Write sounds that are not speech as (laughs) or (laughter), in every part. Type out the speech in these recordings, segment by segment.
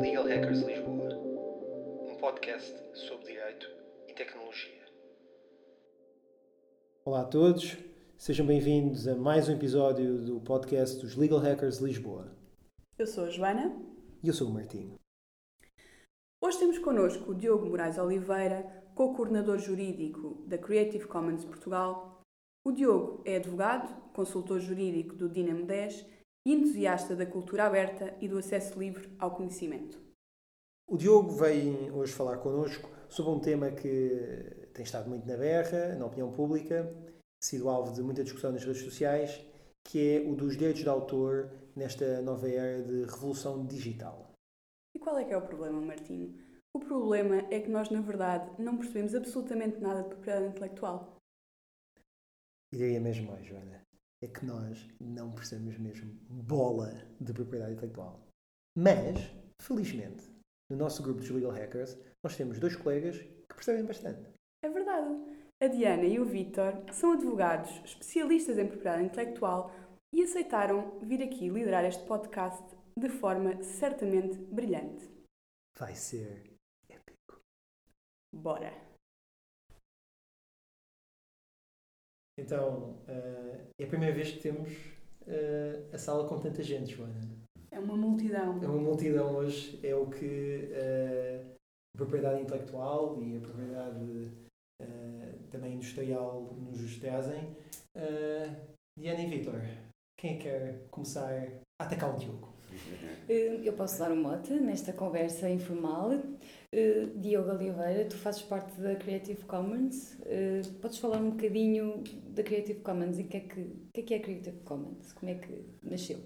Legal Hackers Lisboa, um podcast sobre direito e tecnologia. Olá a todos, sejam bem-vindos a mais um episódio do podcast dos Legal Hackers Lisboa. Eu sou a Joana. E eu sou o Martinho. Hoje temos connosco o Diogo Moraes Oliveira, co-coordenador jurídico da Creative Commons Portugal. O Diogo é advogado, consultor jurídico do Dinamo 10 e entusiasta da cultura aberta e do acesso livre ao conhecimento. O Diogo veio hoje falar connosco sobre um tema que tem estado muito na berra, na opinião pública, sido alvo de muita discussão nas redes sociais, que é o dos direitos de autor nesta nova era de revolução digital. Qual é que é o problema, Martinho? O problema é que nós, na verdade, não percebemos absolutamente nada de propriedade intelectual. Diria mesmo mais, Joana, é que nós não percebemos mesmo bola de propriedade intelectual. Mas, felizmente, no nosso grupo dos Legal Hackers, nós temos dois colegas que percebem bastante. É verdade. A Diana e o Vítor são advogados especialistas em propriedade intelectual e aceitaram vir aqui liderar este podcast de forma certamente brilhante. Vai ser épico. Bora! Então, uh, é a primeira vez que temos uh, a sala com tanta gente, Joana. É uma multidão. É uma multidão hoje, é o que uh, a propriedade intelectual e a propriedade também industrial nos trazem. Diana e Vitor, quem quer começar a atacar o Diogo? Eu posso dar um mote nesta conversa informal. Uh, Diogo Oliveira, tu fazes parte da Creative Commons. Uh, podes falar um bocadinho da Creative Commons e o que, é que, que, é que é a Creative Commons? Como é que nasceu?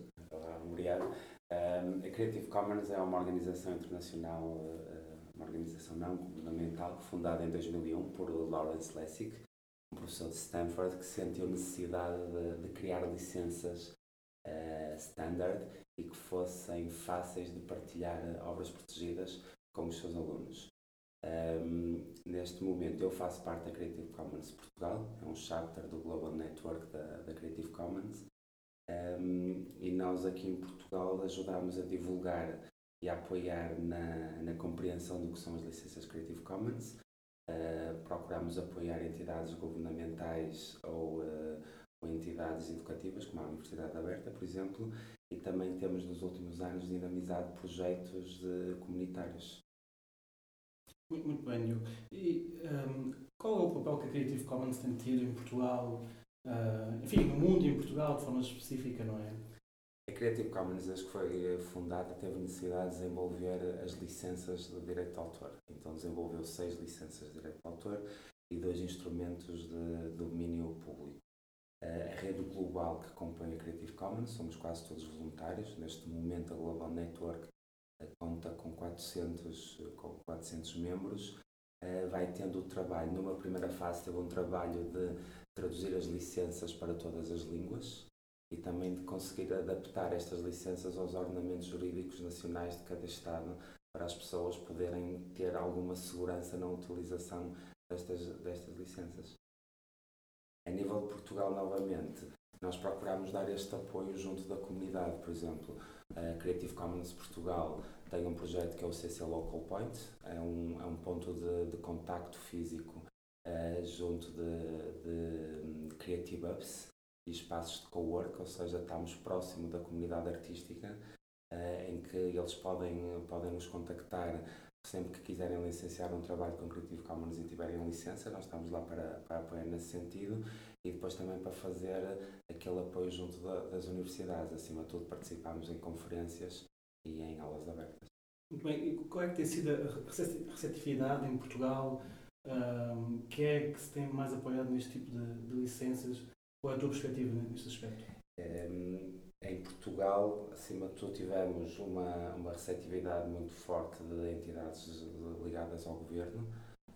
Obrigado. A Creative Commons é uma organização internacional, uma organização não governamental, fundada em 2001 por Lawrence Lessig, um professor de Stanford que sentiu necessidade de, de criar licenças standard e que fossem fáceis de partilhar obras protegidas com os seus alunos. Um, neste momento eu faço parte da Creative Commons Portugal, é um chapter do Global Network da, da Creative Commons um, e nós aqui em Portugal ajudamos a divulgar e a apoiar na, na compreensão do que são as licenças Creative Commons. Uh, procuramos apoiar entidades governamentais ou, uh, entidades educativas, como a Universidade Aberta, por exemplo, e também temos nos últimos anos dinamizado projetos comunitários. Muito, muito bem. E um, qual é o papel que a Creative Commons tem tido em Portugal, uh, enfim, no mundo e em Portugal de forma específica, não é? A Creative Commons, desde que foi fundada, teve necessidade de desenvolver as licenças de direito de autor. Então desenvolveu seis licenças de direito de autor e dois instrumentos de domínio público a rede global que compõe a Creative Commons, somos quase todos voluntários. Neste momento, a Global Network eh, conta com 400, com 400 membros. Eh, vai tendo o trabalho, numa primeira fase, teve um trabalho de traduzir as licenças para todas as línguas e também de conseguir adaptar estas licenças aos ordenamentos jurídicos nacionais de cada Estado para as pessoas poderem ter alguma segurança na utilização destas, destas licenças. A nível de Portugal, novamente, nós procuramos dar este apoio junto da comunidade. Por exemplo, a Creative Commons Portugal tem um projeto que é o CC Local Point, é um, é um ponto de, de contacto físico uh, junto de, de Creative Hubs e espaços de co-work, ou seja, estamos próximo da comunidade artística, uh, em que eles podem, podem nos contactar sempre que quiserem licenciar um trabalho com Creative Commons e tiverem licença, nós estamos lá para, para apoiar nesse sentido e depois também para fazer aquele apoio junto da, das universidades. Acima de tudo, participamos em conferências e em aulas abertas. Muito bem. E qual é que tem sido a receptividade em Portugal? Um, que é que se tem mais apoiado neste tipo de, de licenças? Qual é a tua perspectiva neste aspecto? Um, em Portugal, acima de tudo, tivemos uma, uma receptividade muito forte de entidades ligadas ao governo,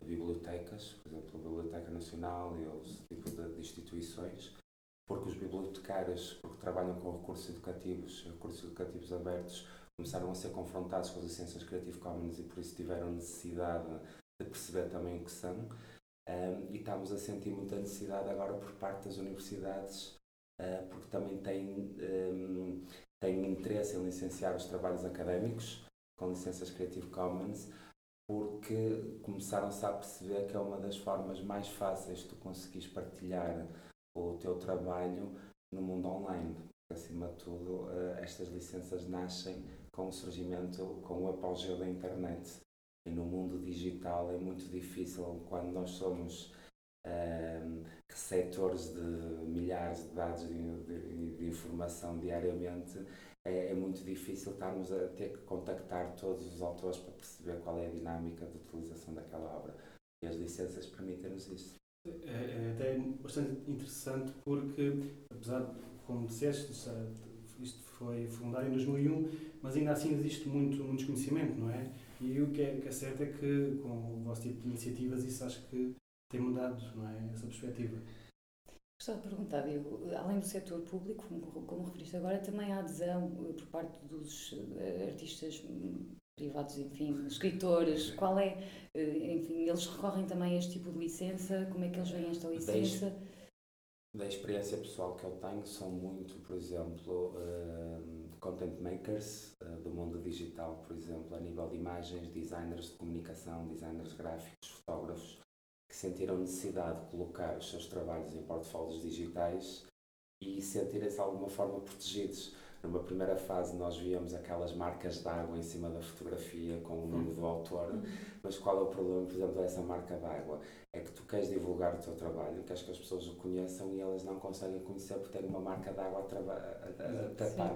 bibliotecas, por exemplo, a Biblioteca Nacional e outros tipos de, de instituições, porque os bibliotecários, porque trabalham com recursos educativos, recursos educativos abertos, começaram a ser confrontados com as licenças Creative Commons e por isso tiveram necessidade de perceber também o que são. Um, e estamos a sentir muita necessidade agora por parte das universidades, uh, porque também têm, um, têm interesse em licenciar os trabalhos académicos com licenças Creative Commons, porque começaram-se a perceber que é uma das formas mais fáceis de tu conseguires partilhar o teu trabalho no mundo online. Acima de tudo, uh, estas licenças nascem com o surgimento, com o apogeu da internet. E no mundo digital é muito difícil, quando nós somos um, receptores de milhares de dados de, de, de informação diariamente, é, é, muito difícil estarmos a ter que contactar todos os autores para perceber qual é a dinâmica de utilização daquela obra. E as licenças permitem-nos isso. É, é até bastante interessante porque, apesar de, como disseste, isto foi fundado em 2001, mas ainda assim existe muito, muito desconhecimento, não é? E o que é, que é certo é que com o vosso tipo de iniciativas isso acho que tem mudado, não é? Essa perspectiva. Gostava de perguntar, Diego, além do setor público, como, como referiste agora, também há adesão eh, por parte dos eh, artistas privados, enfim, escritores, qual é, eh, enfim, eles recorrem também a este tipo de licença, como é que eles veem esta licença? Da, da experiência pessoal que eu tenho, são muito, por exemplo, uh, content makers uh, do mundo digital, por exemplo, a nível de imagens, designers de comunicação, designers gráficos, fotógrafos, que sentiram necessidade de colocar os seus trabalhos em portfólios digitais e sentirem-se de alguma forma protegidos. Numa primeira fase nós víamos aquelas marcas d'água em cima da fotografia com o nome do autor, mas qual é o problema, por exemplo, dessa marca d'água? É que tu queres divulgar o teu trabalho, queres que as pessoas o conheçam e elas não conseguem conhecer porque tem uma marca d'água a, tapar.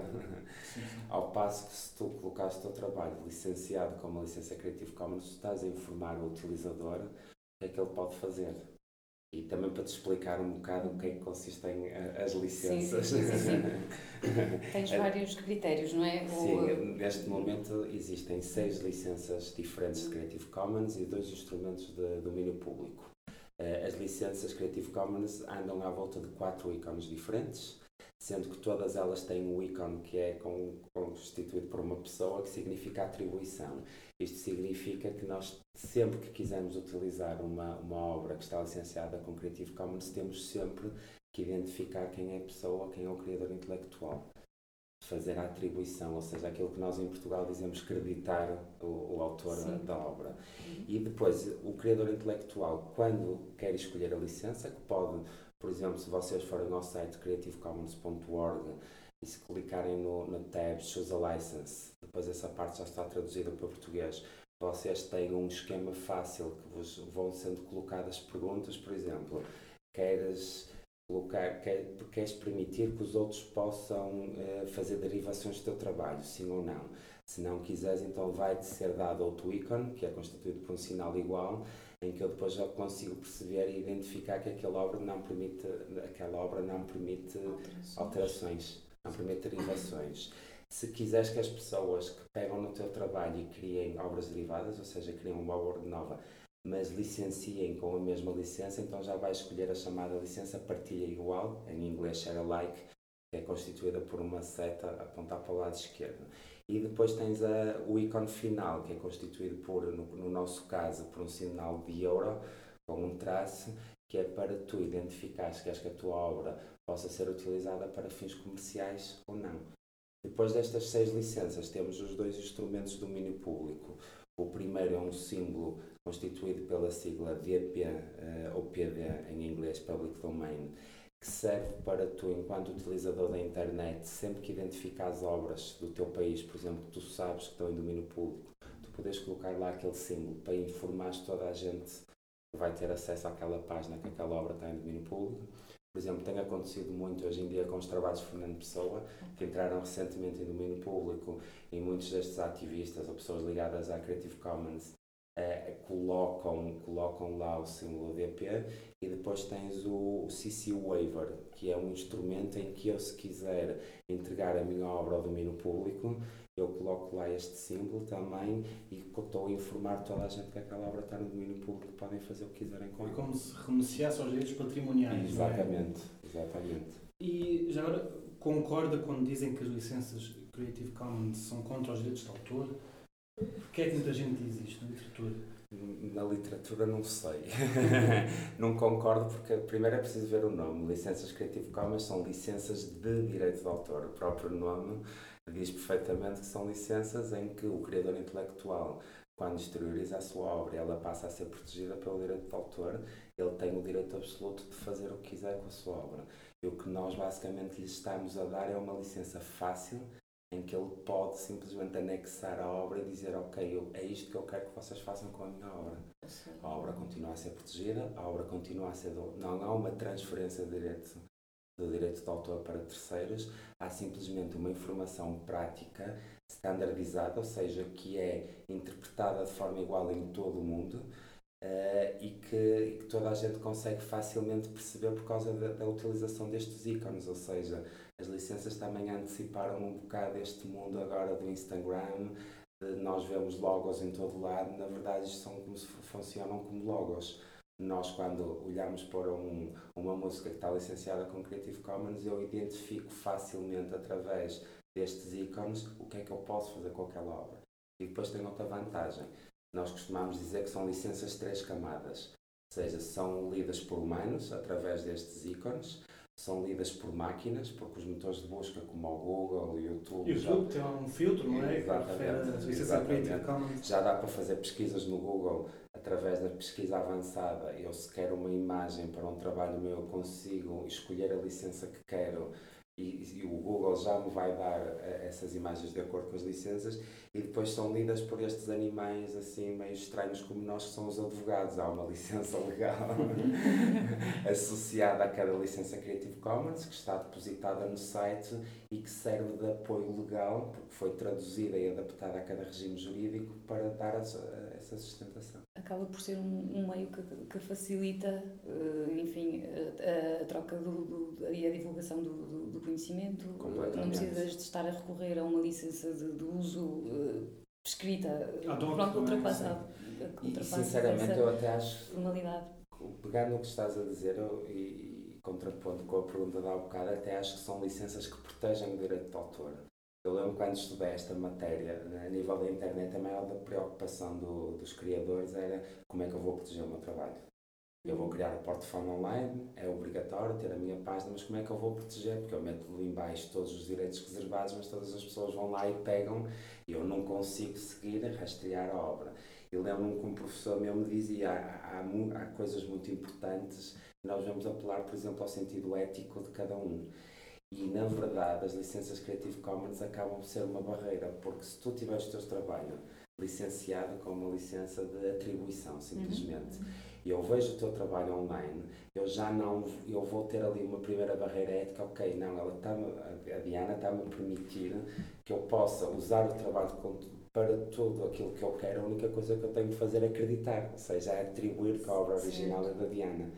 (laughs) Ao passo que se tu colocares o teu trabalho licenciado com uma licença Creative Commons, tu estás a informar o utilizador que é que ele pode fazer. E também para te explicar um bocado o que é que consistem eh, as licenças. Sim, sim, sim, (laughs) Tens vários critérios, não é? Sim, neste momento existem seis licenças diferentes de Creative Commons e dois instrumentos de domínio público. Eh, as licenças Creative Commons andam à volta de quatro ícones diferentes, sendo que todas elas têm um ícone que é constituído por uma pessoa que significa atribuição. Isto significa que nós, sempre que quisermos utilizar uma, uma obra que está licenciada com Creative Commons, temos sempre que identificar quem é a pessoa, quem é o criador intelectual. Fazer a atribuição, ou seja, aquilo que nós em Portugal dizemos creditar o, o autor Sim. da obra. E depois, o criador intelectual, quando quer escolher a licença, que pode, por exemplo, se vocês forem ao site creativecommons.org e se clicarem no, no tab Choose a License, depois essa parte já está traduzida para português, vocês têm um esquema fácil que vos vão sendo colocadas perguntas, por exemplo, queres colocar, quer, queres permitir que os outros possam uh, fazer derivações do teu trabalho, sim ou não. Se não quiseres, então vai-te ser dado outro ícone, que é constituído por um sinal igual, em que eu depois já consigo perceber e identificar que aquela obra não permite, aquela obra não permite alterações. alterações não permite derivações. Se quiseres que as pessoas que pegam no teu trabalho e criem obras derivadas, ou seja, criem uma obra nova, mas licenciem com a mesma licença, então já vais escolher a chamada licença partilha igual, em inglês share alike, que é constituída por uma seta a apontar para o lado esquerdo. E depois tens a, o ícone final, que é constituído por, no, no nosso caso, por um sinal de euro, com um traço, que é para tu identificares que queres que a tua obra possa ser utilizada para fins comerciais ou não. Depois destas seis licenças, temos os dois instrumentos de domínio público. O primeiro é um símbolo constituído pela sigla DP uh, ou PD em inglês, Public Domain, que serve para tu, enquanto utilizador da internet, sempre que identificas obras do teu país, por exemplo, que tu sabes que estão em domínio público, tu podes colocar lá aquele símbolo para informar toda a gente que vai ter acesso àquela página que aquela obra está em domínio público. Por exemplo, tem acontecido muito hoje em dia com os trabalhos de Fernando Pessoa, que entraram recentemente em domínio público, e muitos destes ativistas ou pessoas ligadas à Creative Commons eh, colocam, colocam lá o símbolo DP e depois tens o, o CC Waiver, que é um instrumento em que eu, se quiser entregar a minha obra ao domínio público, eu coloco lá este símbolo também e estou a informar toda a gente que aquela obra está no domínio público podem fazer o que quiserem com ela. É como se renunciasse aos direitos patrimoniais. Exatamente, é? exatamente. E já agora concorda quando dizem que as licenças Creative Commons são contra os direitos de autor? Porquê é que muita gente diz isto na literatura? Na literatura não sei. (laughs) não concordo porque primeiro é preciso ver o nome. Licenças Creative Commons são licenças de direito de autor. O próprio nome diz perfeitamente que são licenças em que o criador intelectual, quando exterioriza a sua obra, ela passa a ser protegida pelo direito de autor, ele tem o direito absoluto de fazer o que quiser com a sua obra. E o que nós basicamente lhe estamos a dar é uma licença fácil em que ele pode simplesmente anexar a obra e dizer ok, eu, é isto que eu quero que vocês façam com a minha obra. A obra continua a ser protegida, a obra continua a ser... Do, não há uma transferência de direito, do direito de autor para terceiros, há simplesmente uma informação prática, standardizada, ou seja, que é interpretada de forma igual em todo o mundo, Uh, e, que, e, que, toda a gente consegue facilmente perceber por causa da, da, utilização destes ícones, ou seja, as licenças também anteciparam um bocado este mundo agora do Instagram, nós vemos logos em todo lado, na verdade isto são como se funcionam como logos. Nós quando olhamos para um, uma música que está licenciada com Creative Commons, eu identifico facilmente através destes ícones o que é que eu posso fazer com aquela obra. E depois tem outra vantagem nós costumamos dizer que são licenças de três camadas, ou seja, são lidas por humanos através destes ícones, são lidas por máquinas, porque os motores de busca como o Google, o YouTube... E o YouTube já... tem um filtro, não é? Exatamente. exatamente. Já dá para fazer pesquisas no Google através da pesquisa avançada. Eu se quero uma imagem para um trabalho meu, eu consigo escolher a licença que quero e, e, o Google já me vai dar uh, essas imagens de acordo com as licenças e depois são lidas por estes animais assim meio estranhos como nós que são os advogados. Há uma (laughs) licença legal (laughs) associada a cada licença Creative Commons que está depositada no site e que serve de apoio legal porque foi traduzida e adaptada a cada regime jurídico para dar essa sustentação acaba por ser um, um meio que, que facilita, uh, enfim, a, a, troca do, do, e a divulgação do, do, do conhecimento. Não precisas de estar a recorrer a uma licença de, de uso uh, escrita, ah, pronto, ultrapassada. E, sinceramente, eu até acho. Formalidade. Pegando no que estás a dizer eu, e, e contrapondo com a pergunta da há bocado, até acho que são licenças que protegem o direito de autor. Eu lembro quando estudei esta matéria, né, a nível da internet, a maior preocupação do, dos criadores era como é que eu vou proteger o meu trabalho. Eu vou criar o portfólio online, é obrigatório ter a minha página, mas como é que eu vou proteger? Porque eu meto ali embaixo todos os direitos reservados, mas todas as pessoas vão lá e pegam e eu não consigo seguir rastrear a obra. E lembro-me que um professor meu me dizia há, há, há coisas muito importantes nós vamos apelar, por exemplo, ao sentido ético de cada um. E, na verdade, as licenças Creative Commons acabam por ser uma barreira, porque se tu tiveres o teu trabalho licenciado com uma licença de atribuição, simplesmente, uhum. e eu vejo o teu trabalho online, eu já não, eu vou ter ali uma primeira barreira ética, ok, não, ela está a Diana está-me a permitir que eu possa usar o trabalho para tudo aquilo que eu quero, a única coisa que eu tenho de fazer é acreditar, ou seja, é atribuir que a obra original é da Diana.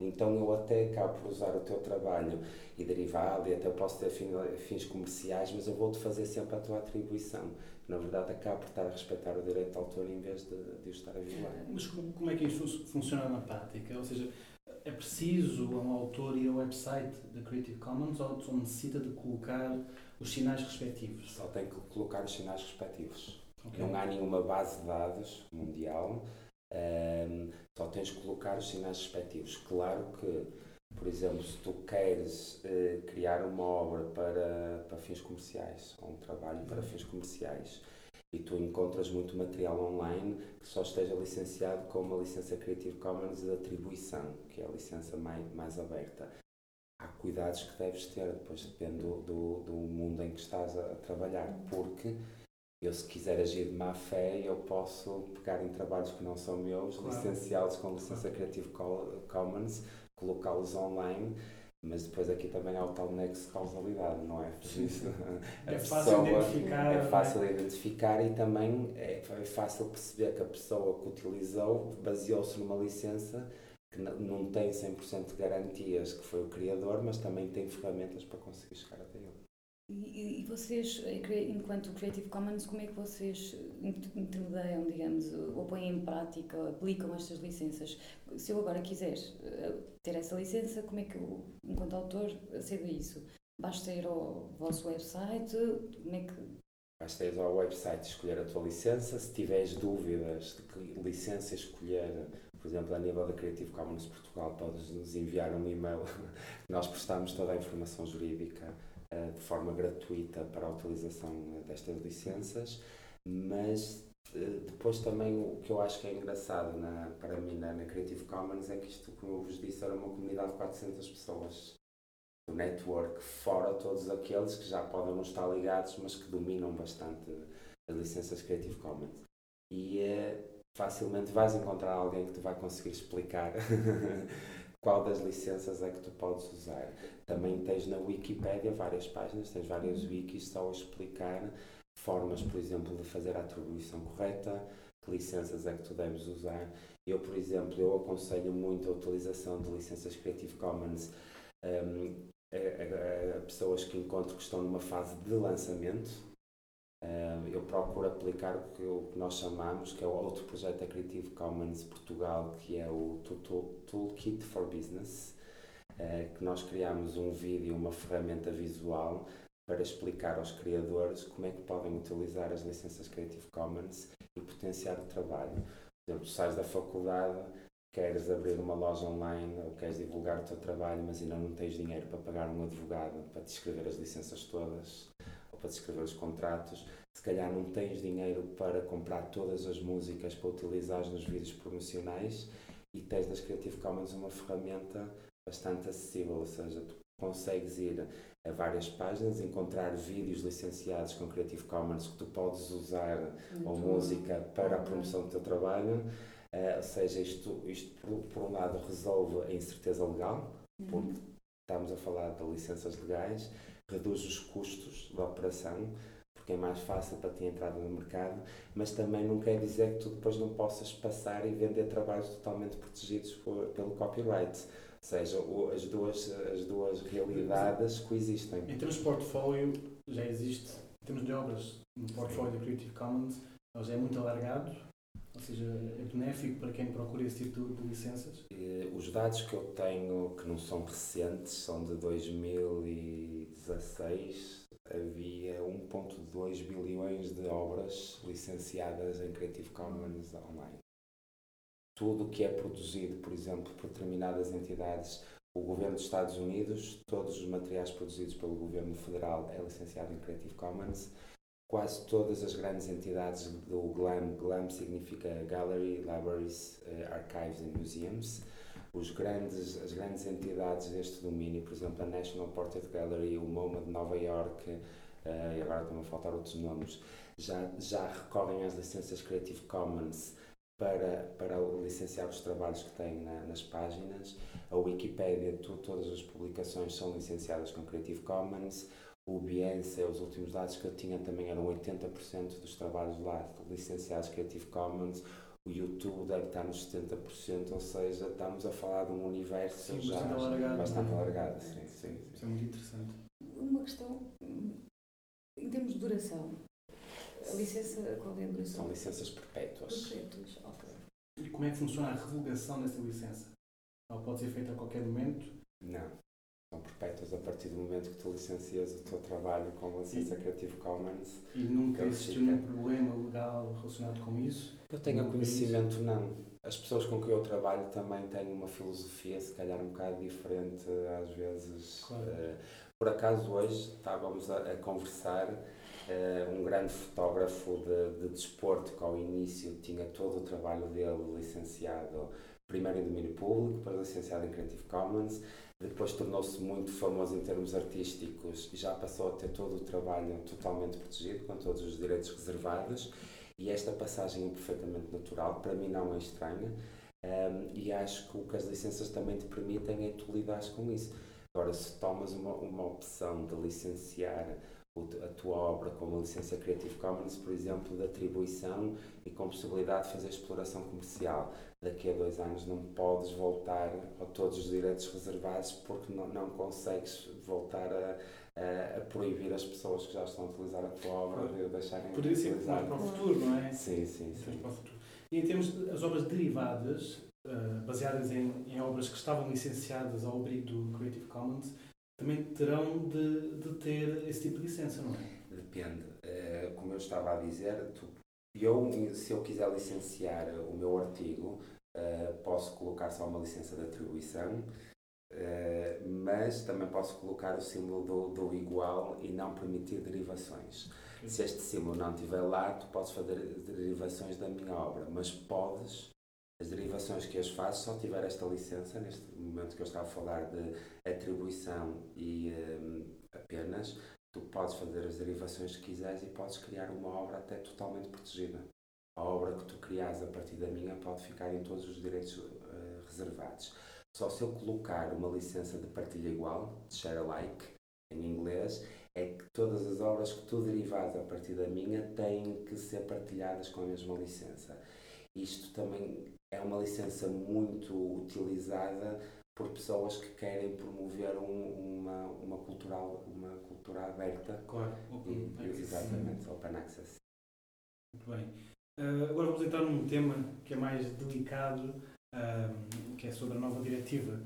Então eu até acabo por usar o teu trabalho e derivado, e até posso ter fins comerciais, mas eu vou-te fazer sempre a tua atribuição. Na verdade, acabo por estar a respeitar o direito de autor em vez de, de o estar a violar. Mas como é que isso funciona na prática? Ou seja, é preciso um autor ir ao website da Creative Commons ou só necessita de colocar os sinais respectivos? Só tem que colocar os sinais respectivos. Okay. Não há nenhuma base de dados mundial um, só tens que colocar os sinais respectivos. Claro que, por exemplo, se tu queres uh, criar uma obra para, para fins comerciais, ou um trabalho para fins comerciais, e tu encontras muito material online que só esteja licenciado com uma licença Creative Commons de atribuição, que é a licença mais, mais aberta. Há cuidados que deves ter, depois depende do, do, do mundo em que estás a, a trabalhar, porque eu, se quiser agir de má fé, eu posso pegar em trabalhos que não são meus, claro. licenciá-los com licença Creative Commons, colocá-los online, mas depois aqui também há o tal nexo de causalidade, não é? Por isso, (laughs) é fácil identificar. É fácil é? identificar e também é, é fácil perceber que a pessoa que utilizou baseou-se numa licença que não tem 100% de garantias que foi o criador, mas também tem ferramentas para conseguir chegar até ele. E, vocês, enquanto Creative Commons, como é que vocês intermediam, digamos, ou põem em prática, ou aplicam estas licenças? Se eu agora quiser eh, ter essa licença, como é que eu, enquanto autor, acedo a isso? Basta ir ao vosso website? Como é que Basta ir ao website escolher a tua licença. Se tiveres dúvidas de que licença escolher, por exemplo, a nível da Creative Commons Portugal, podes nos enviar um e-mail. (laughs) Nós prestamos toda a informação jurídica de forma gratuita para a utilização destas licenças, mas uh, depois também o que eu acho que é engraçado na, para mim na, na Creative Commons é que isto, como eu vos disse, era uma comunidade de 400 pessoas do network, fora todos aqueles que já podem não estar ligados, mas que dominam bastante as licenças Creative Commons. E é, facilmente vais encontrar alguém que te vai conseguir explicar (laughs) qual das licenças é que tu podes usar. Também tens na Wikipedia várias páginas, tens várias wikis só a explicar formas, por exemplo, de fazer a atribuição correta, que licenças é que tu deves usar. Eu, por exemplo, eu aconselho muito a utilização de licenças Creative Commons um, a, a, a, pessoas que encontro que estão numa fase de lançamento. Eu procuro aplicar o que, nós chamamos, que é o outro projeto da Creative Commons Portugal, que é o Toolkit for Business, uh, que nós criamos um vídeo, uma ferramenta visual para explicar aos criadores como é que podem utilizar as licenças Creative Commons e potenciar o trabalho. Por exemplo, sais da faculdade, queres abrir uma loja online ou queres divulgar o teu trabalho, mas ainda não tens dinheiro para pagar um advogado para te escrever as licenças todas ou para escrever os contratos, se calhar não tens dinheiro para comprar todas as músicas para utilizar nos vídeos promocionais e tens nas Creative Commons uma ferramenta bastante acessível, ou seja, tu consegues ir a várias páginas, encontrar vídeos licenciados com Creative Commons que tu podes usar Muito ou música para a promoção do teu trabalho. Uh, ou seja, isto, isto por, por, um lado resolve a incerteza legal, uhum. porque estamos a falar de licenças legais, reduz os custos da operação, porque é mais fácil para ti entrar no mercado, mas também não quer dizer que tu depois não possas passar e vender trabalhos totalmente protegidos por, pelo copyright. Ou seja, as duas, as duas realidades coexistem. Em termos de portfólio, já existe, em termos de obras, no portfólio da Creative Commons, já é muito alargado, ou seja, é benéfico para quem procura esse tipo de licenças? Os dados que eu tenho, que não são recentes, são de 2016. Havia 1,2 bilhões de obras licenciadas em Creative Commons online. Tudo o que é produzido, por exemplo, por determinadas entidades, o governo dos Estados Unidos, todos os materiais produzidos pelo governo federal é licenciado em Creative Commons quase todas as grandes entidades do GLAM, GLAM significa Gallery, Libraries, uh, Archives and Museums, os grandes, as grandes entidades deste domínio, por exemplo, a National Portrait Gallery, o MoMA de Nova York, uh, e agora estão a faltar outros nomes, já, já recorrem às licenças Creative Commons para, para licenciar os trabalhos que têm na, nas páginas. A Wikipedia, tu, todas as publicações são licenciadas com Creative Commons o Behance, os últimos dados que eu tinha também eram 80% dos trabalhos lá licenciados Creative Commons, o YouTube deve estar nos 70%, ou seja, estamos a falar de um universo sim, já bastante alargado. Bastante alargado sim, sim, sim. Isso é muito interessante. Uma questão, em termos de duração, a licença, qual é a duração? São licenças perpétuas. Perpétuas, ok. E como é que funciona a revogação dessa licença? Ela pode ser feita a qualquer momento? Não são perpétuas a partir do momento que tu licencias o teu trabalho com a licença Creative Commons. E nunca existiu nenhum problema legal relacionado com isso? Eu tenho conhecimento, não. As pessoas com quem eu trabalho também têm uma filosofia, se calhar um bocado diferente, às vezes. Claro. Uh, por acaso, hoje estávamos a, a conversar. Uh, um grande fotógrafo de, de desporto que ao início tinha todo o trabalho dele licenciado primeiro em domínio público, depois licenciado em Creative Commons, depois tornou-se muito famoso em termos artísticos e já passou a ter todo o trabalho totalmente protegido, com todos os direitos reservados. E esta passagem é perfeitamente natural, para mim não é estranha. Um, e acho que o que as licenças também te permitem é tu lidares com isso. Agora, se tomas uma, uma opção de licenciar a tua obra com uma licença Creative Commons, por exemplo, de atribuição e com possibilidade de fazer exploração comercial. Daqui a dois anos não podes voltar a todos os direitos reservados porque não, não consegues voltar a, a, a, proibir as pessoas que já estão a utilizar a tua obra de deixarem Poderia ser utilizar. para o futuro, não é? Sim, sim, sim. Para o futuro. E em termos das obras derivadas, uh, baseadas em, em obras que estavam licenciadas ao abrigo do Creative Commons, também terão de, de ter esse tipo de licença, não é? Depende. Uh, como eu estava a dizer, tu, eu, se eu quiser licenciar o meu artigo, uh, posso colocar só uma licença de atribuição, uh, mas também posso colocar o símbolo do, do igual e não permitir derivações. Se este símbolo não estiver lá, tu podes fazer derivações da minha obra, mas podes as derivações que as faço só tiver esta licença, neste momento que eu estava a falar de atribuição e um, apenas, tu podes fazer as derivações que quiseres e podes criar uma obra até totalmente protegida. A obra que tu criares a partir da minha pode ficar em todos os direitos uh, reservados. Só se eu colocar uma licença de partilha igual, de share alike, em inglês, é que todas as obras que tu derivares a partir da minha têm que ser partilhadas com a mesma licença. Isto também é uma licença muito utilizada por pessoas que querem promover um, uma, uma, cultural, uma cultura aberta. Claro, open e, access. Exatamente, open access. Muito bem. Uh, agora vamos entrar num tema que é mais delicado, uh, que é sobre a nova diretiva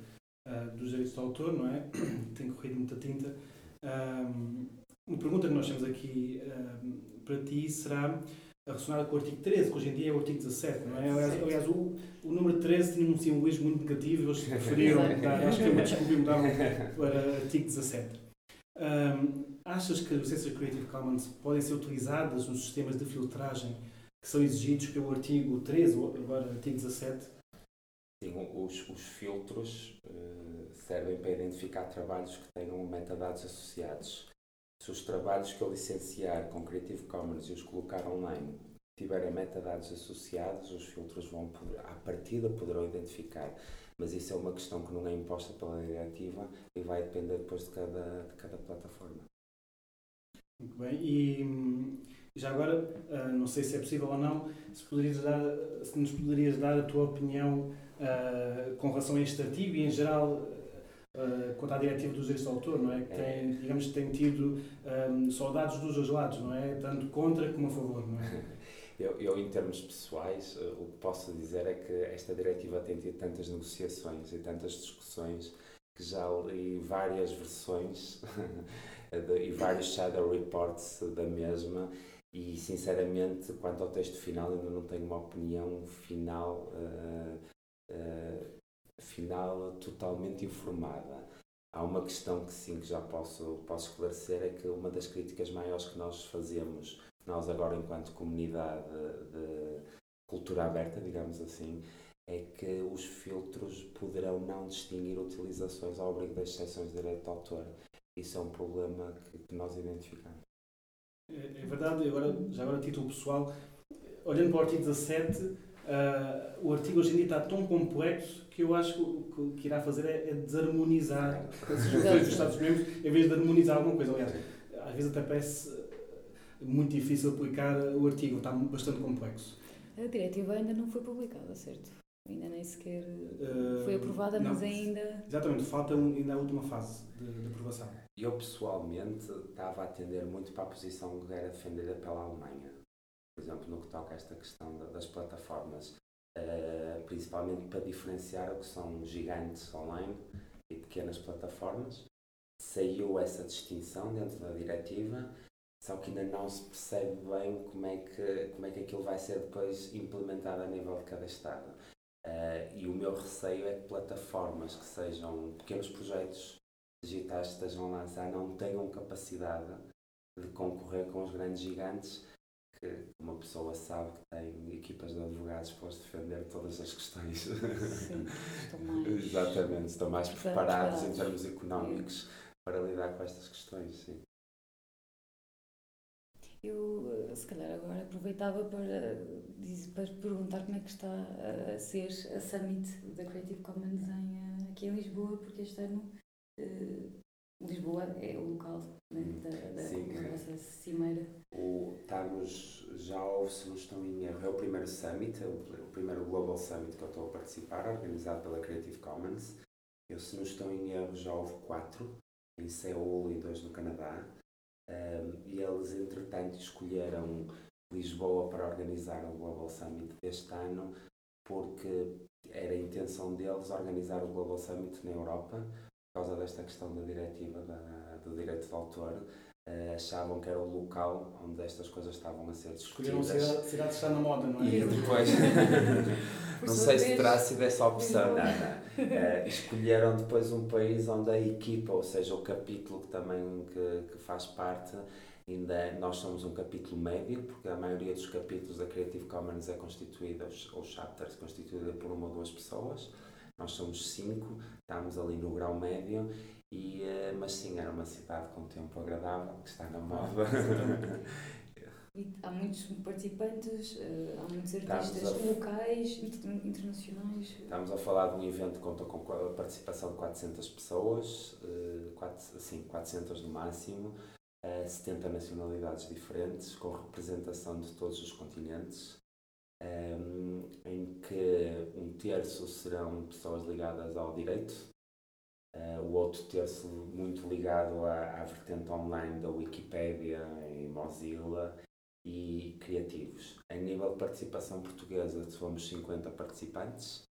uh, dos direitos de autor, não é? (coughs) Tem corrido muita tinta. uma pergunta que nós temos aqui para ti será relacionada com o artigo 13, que hoje em dia é o artigo 17, não é? Aliás, aliás o, o número 13 tinha um simbolismo muito negativo, eles (laughs) preferiram mudar, acho que eu descobri mudar para artigo 17. Um, achas que as licenças Creative Commons podem ser utilizadas nos sistemas de filtragem que são exigidos pelo artigo 13 ou agora artigo 17? Sim, os, os filtros uh, servem para identificar trabalhos que tenham metadados associados se os trabalhos que eu licenciar com Creative Commons e os colocar online tiverem metadados associados, os filtros vão, à partida, poderão identificar. Mas isso é uma questão que não é imposta pela diretiva e vai depender depois de cada, de cada plataforma. Muito bem. E já agora, ah, não sei se é possível ou não, se, poderias dar, se nos poderias dar a tua opinião uh, com relação a este artigo e, em geral, uh, quanto à diretiva dos direitos de autor, não é? Que tem, digamos que tem tido um, soldados dos dois lados, não é? Tanto contra como a favor, não é? (laughs) Eu, eu, em termos pessoais, uh, o que posso dizer é que esta diretiva tem tido tantas negociações e tantas discussões que já li várias versões (laughs) de, e vários shadow reports da mesma e sinceramente quanto ao texto final ainda não tenho uma opinião final uh, uh, final totalmente informada. Há uma questão que sim, que já posso, posso esclarecer, é que uma das críticas maiores que nós fazemos, nós agora enquanto comunidade de cultura aberta, digamos assim, é que os filtros poderão não distinguir utilizações ao abrigo das exceções de direito de autor. Isso é um problema que, que nós identificamos. É, é verdade, agora, já agora a título pessoal, olhando para o artigo 17, Uh, o artigo hoje em dia está tão complexo que eu acho que o que irá fazer é, é desarmonizar as instituições dos Estados-membros em vez de harmonizar alguma coisa. Aliás, às vezes até parece ah, muito difícil aplicar o artigo, está bastante complexo. A diretiva ainda não foi publicada, certo? Ainda nem sequer uh, foi aprovada, não, mas ainda. Exatamente, falta ainda a última fase de, de aprovação. Eu pessoalmente estava a atender muito para a posição que era defendida pela Alemanha por exemplo, no que toca a esta questão das plataformas, uh, principalmente para diferenciar o que são gigantes online e pequenas plataformas. Saiu essa distinção dentro da diretiva, só que ainda não se percebe bem como é que, como é que aquilo vai ser depois implementado a nível de cada Estado. Uh, e o meu receio é que plataformas que sejam pequenos projetos digitais que estejam a lançar não tenham capacidade de concorrer com os grandes gigantes que uma pessoa sabe que tem equipas de advogados para defender todas as questões. Sim, estão (laughs) mais... Exatamente, estão mais preparados em termos económicos para lidar com estas questões. Sim. Eu, eh, se calhar, agora aproveitava para, para perguntar como é que está a ser a Summit da Creative Commons em, eh, aqui em Lisboa, porque este ano uh, Lisboa é o local né, hum, da, da, Sim, da nossa cimeira. O, estamos, já houve, se não estou em erro, é o primeiro Summit, é o, o, primeiro Global Summit que eu estou a participar, organizado pela Creative Commons. Eu, se não estou em erro, já houve quatro, em Seul e dois no Canadá. Um, e eles, entretanto, escolheram Lisboa para organizar o Global Summit deste ano, porque era a intenção deles organizar o Global Summit na Europa, por causa desta questão da diretiva da, do direito de autor, uh, achavam que era o local onde estas coisas estavam a ser discutidas. Escolheram a cidade está na moda, não é? E depois, (laughs) não sei se terá sido essa opção, não, não. Uh, escolheram depois um país onde a equipa, ou seja, o capítulo que também que, que faz parte, ainda nós somos um capítulo médio, porque a maioria dos capítulos da Creative Commons é constituída, ou chapters, constituída por uma ou duas pessoas. Nós somos cinco, estamos ali no grau médio, e, uh, mas sim, era uma cidade com tempo agradável, que está na moda. (laughs) E há muitos participantes, eh, há muitos artistas a... locais, internacionais. Estamos a falar de um evento que conta com a participação de 400 pessoas, sim, 400 no máximo, 70 nacionalidades diferentes, com representação de todos os continentes, em que um terço serão pessoas ligadas ao direito, o outro terço muito ligado à, à vertente online da Wikipédia e Mozilla, e criativos. Em nível de participação portuguesa, somos 50 participantes,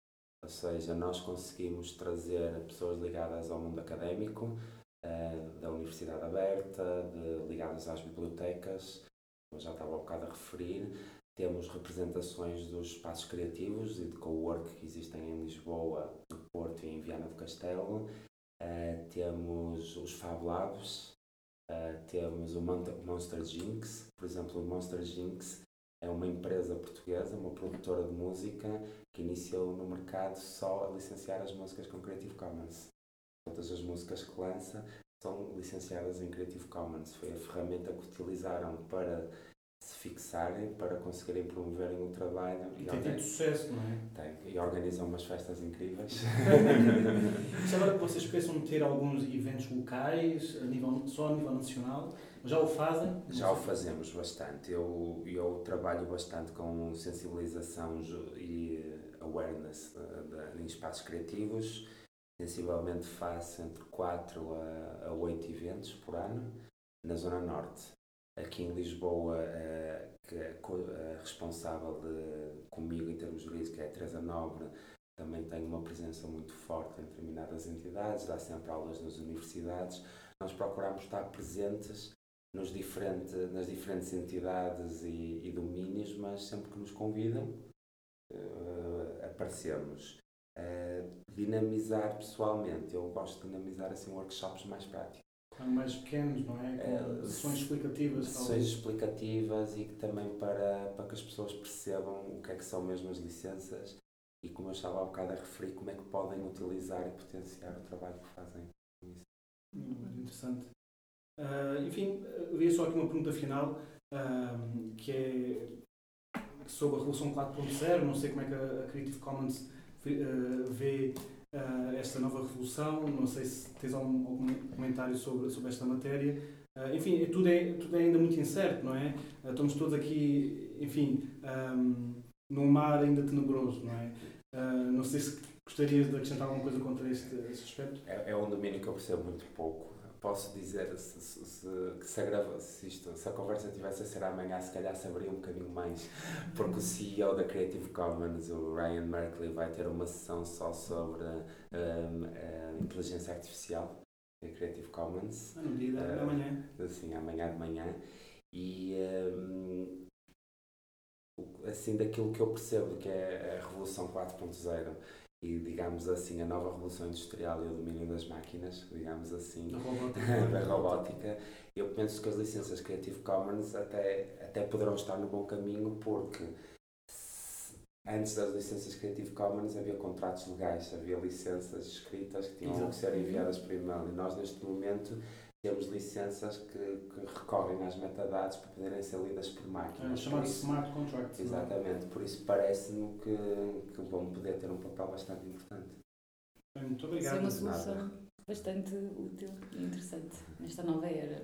ou seja, nós conseguimos trazer pessoas ligadas ao mundo académico, uh, da Universidade Aberta, de, ligadas às bibliotecas, eu já estava um bocado a referir. Temos representações dos espaços criativos e de co-work que existem em Lisboa, no Porto e em Viana do Castelo. Uh, temos os Fab Labs, Uh, temos o Monster Jinx, por exemplo, o Monster Jinx é uma empresa portuguesa, uma produtora de música que iniciou no mercado só a licenciar as músicas com Creative Commons. Todas as músicas que lança são licenciadas em Creative Commons. Foi a ferramenta que utilizaram para se fixarem para conseguirem promoverem o trabalho. E, e tem tido sucesso, não é? Tem, e organizam umas festas incríveis. (laughs) Se agora vocês pensam ter alguns eventos locais, a nível, só a nível nacional, já o fazem? Já o fazemos bastante. Eu, eu trabalho bastante com sensibilização e awareness de, de, em espaços criativos. Sensivelmente faço entre 4 a, a 8 eventos por ano na Zona Norte aqui em Lisboa, uh, que é uh, responsável de, comigo em termos jurídicos, que é a Teresa Nobre, também tem uma presença muito forte em determinadas entidades, dá sempre aulas nas universidades. Nós procuramos estar presentes nos diferente, nas diferentes entidades e, e domínios, mas sempre que nos convidam, uh, aparecemos. Uh, dinamizar pessoalmente, eu gosto de dinamizar assim workshops mais práticos mais pequenos, não é? Com é, sessões explicativas. Sessões explicativas e também para, para que as pessoas percebam o que é que são mesmo as licenças e como eu estava há bocado a referir, como é que podem utilizar e potenciar o trabalho que fazem com isso. Muito interessante. Uh, enfim, havia só aqui uma pergunta final, uh, que é sobre a Revolução 4.0, não sei como é que a Creative Commons uh, vê uh, esta nova revolução. Não sei se tens algum, algum comentário sobre, sobre esta matéria. Uh, enfim, tudo é, tudo é ainda muito incerto, não é? Uh, estamos todos aqui, enfim, um, num mar ainda tenebroso, não é? não sei se gostarias de acrescentar alguma coisa contra este, este aspecto. É, é um domínio que eu percebo muito pouco posso dizer se, se, se, que se, agrava, se, isto, se a conversa tivesse a ser amanhã, se calhar saberia um bocadinho mais, porque o CEO da Creative Commons, o Ryan Merkley, vai ter uma sessão só sobre um, a inteligência artificial da Creative Commons. Ah, no dia uh, amanhã. Sim, amanhã de manhã. E um, assim, daquilo que eu percebo que é a Revolução 4.0 e, digamos assim, a nova revolução industrial e o domínio das máquinas, digamos assim, da robótica. (laughs) da robótica, eu penso que as licenças Creative Commons até, até poderão estar no bom caminho porque antes das licenças Creative Commons havia contratos legais, havia licenças escritas que tinham Exato. que ser enviadas por e-mail e nós neste momento temos licenças que, que, recorrem às metadados para poderem ser lidas por máquinas. É, chamado smart contracts. É? Exatamente, por isso parece-me que, que vão poder ter um papel bastante importante. Muito obrigado. Isso é uma solução bastante útil e interessante nesta nova era.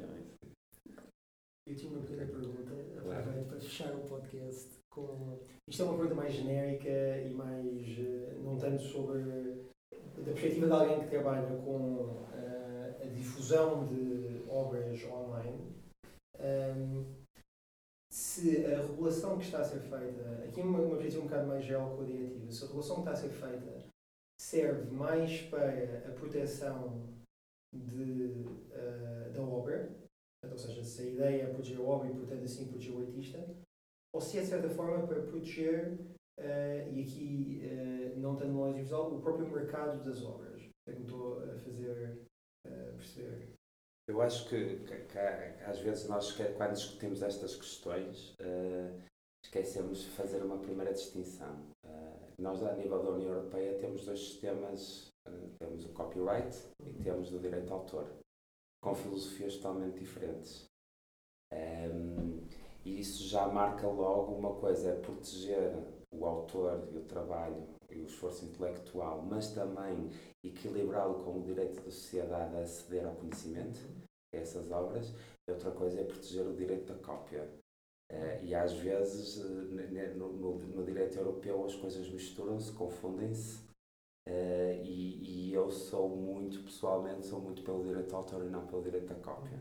Eu tinha uma pequena pergunta, claro. para fechar o podcast. Com... Isto é uma pergunta mais genérica e mais, eh, não tanto sobre, da perspectiva de alguém que trabalha com uh, a difusão de obras online, um, se a regulação que está a ser feita, aqui uma, uma visão um bocado mais geocodiretiva, se a regulação que está a ser feita serve mais para a proteção de, uh, da obra, ou seja, se a ideia é proteger a obra e, portanto, assim proteger o artista, ou se é de certa forma para proteger, uh, e aqui uh, não tanto no audiovisual, o próprio mercado das obras. Me estou a fazer perceber. Eu acho que, que, que, às vezes nós, quando discutimos estas questões, esquecemos de fazer uma primeira distinção. nós, a nível da União Europeia, temos dois sistemas temos o copyright e temos o direito de autor, com filosofias totalmente diferentes. Um, e isso já marca logo uma coisa, é proteger o autor e o trabalho e o esforço intelectual, mas também equilibrá-lo com o direito da sociedade a aceder ao conhecimento, essas obras. E outra coisa é proteger o direito da cópia. Uh, e às vezes, uh, no, no, no, direito europeu, as coisas misturam-se, confundem-se Uh, e, e, eu sou muito, pessoalmente, sou muito pelo direito de autor e não pelo direito da cópia.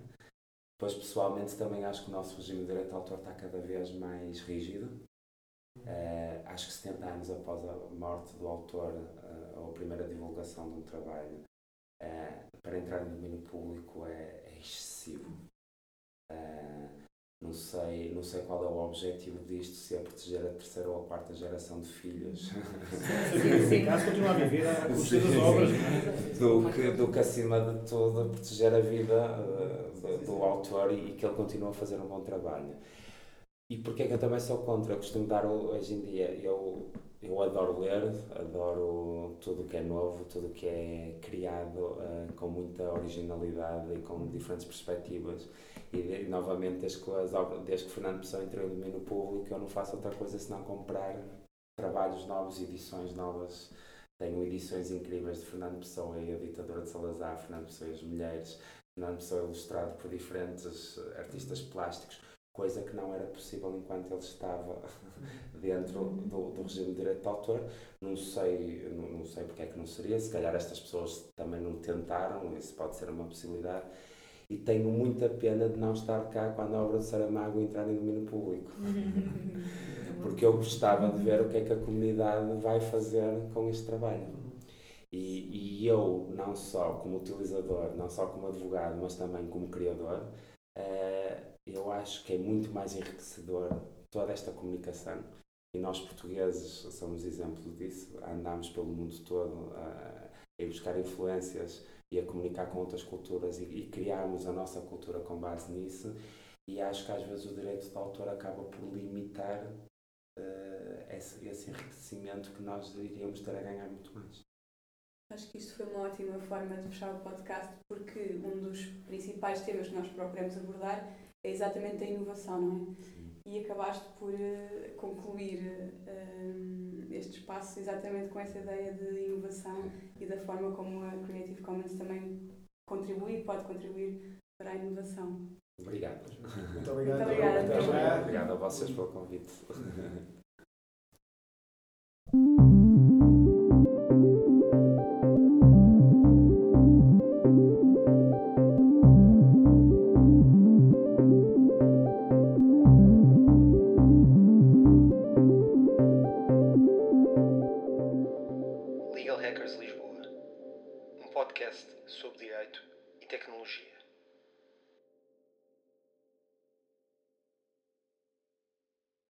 Depois, pessoalmente, também acho que o nosso regime de direito de autor está cada vez mais rígido. Uh, acho que 70 anos após a morte do autor uh, ou a primeira divulgação de um trabalho, para entrar no domínio público é, é excessivo. Não sei, não sei qual é o objetivo disto, se é proteger a terceira ou a quarta geração de filhos. Sim, (laughs) sim. caso continua a viver a as obras. É? Do que, do que acima de tudo proteger a vida uh, do, do autor e, e que ele continue a fazer um bom trabalho. E porquê é que eu também sou contra? Eu costumo dar hoje em dia, eu, eu adoro ler, adoro tudo o que é novo, tudo o que é criado uh, com muita originalidade e com diferentes perspectivas. E, novamente, desde que, as desde que Fernando Pessoa entrou no domínio público, eu não faço outra coisa senão comprar trabalhos novos, edições novas. Tenho edições incríveis de Fernando Pessoa e a Ditadura de Salazar, Fernando Pessoa e as Mulheres, Fernando Pessoa ilustrado por diferentes artistas plásticos, coisa que não era possível enquanto ele estava (laughs) dentro do, do regime de direito de autor. Não sei, não, não sei porque é que não seria, se calhar estas pessoas também não tentaram, isso pode ser uma possibilidade e tenho muita pena de não estar cá quando a obra de Saramago entrar em domínio público. (laughs) Porque eu gostava de ver o que é que a comunidade vai fazer com este trabalho. E, e eu, não só como utilizador, não só como advogado, mas também como criador, uh, eu acho que é muito mais enriquecedor toda esta comunicação. E nós, portugueses, somos exemplo disso. Andamos pelo mundo todo a, a buscar influências e a comunicar com outras culturas e, e criarmos a nossa cultura com base nisso. E acho que às vezes o direito de autor acaba por limitar uh, esse, esse enriquecimento que nós iríamos ter a ganhar muito mais. Acho que isto foi uma ótima forma de fechar o podcast, porque um dos principais temas que nós procuramos abordar é exatamente a inovação, não é? Sim. E acabaste por uh, concluir uh, este espaço exatamente com essa ideia de inovação e da forma como a Creative Commons também contribui e pode contribuir para a inovação. Obrigado. Muito obrigado. Muito obrigada. Muito obrigado. obrigado a vocês pelo convite. (laughs)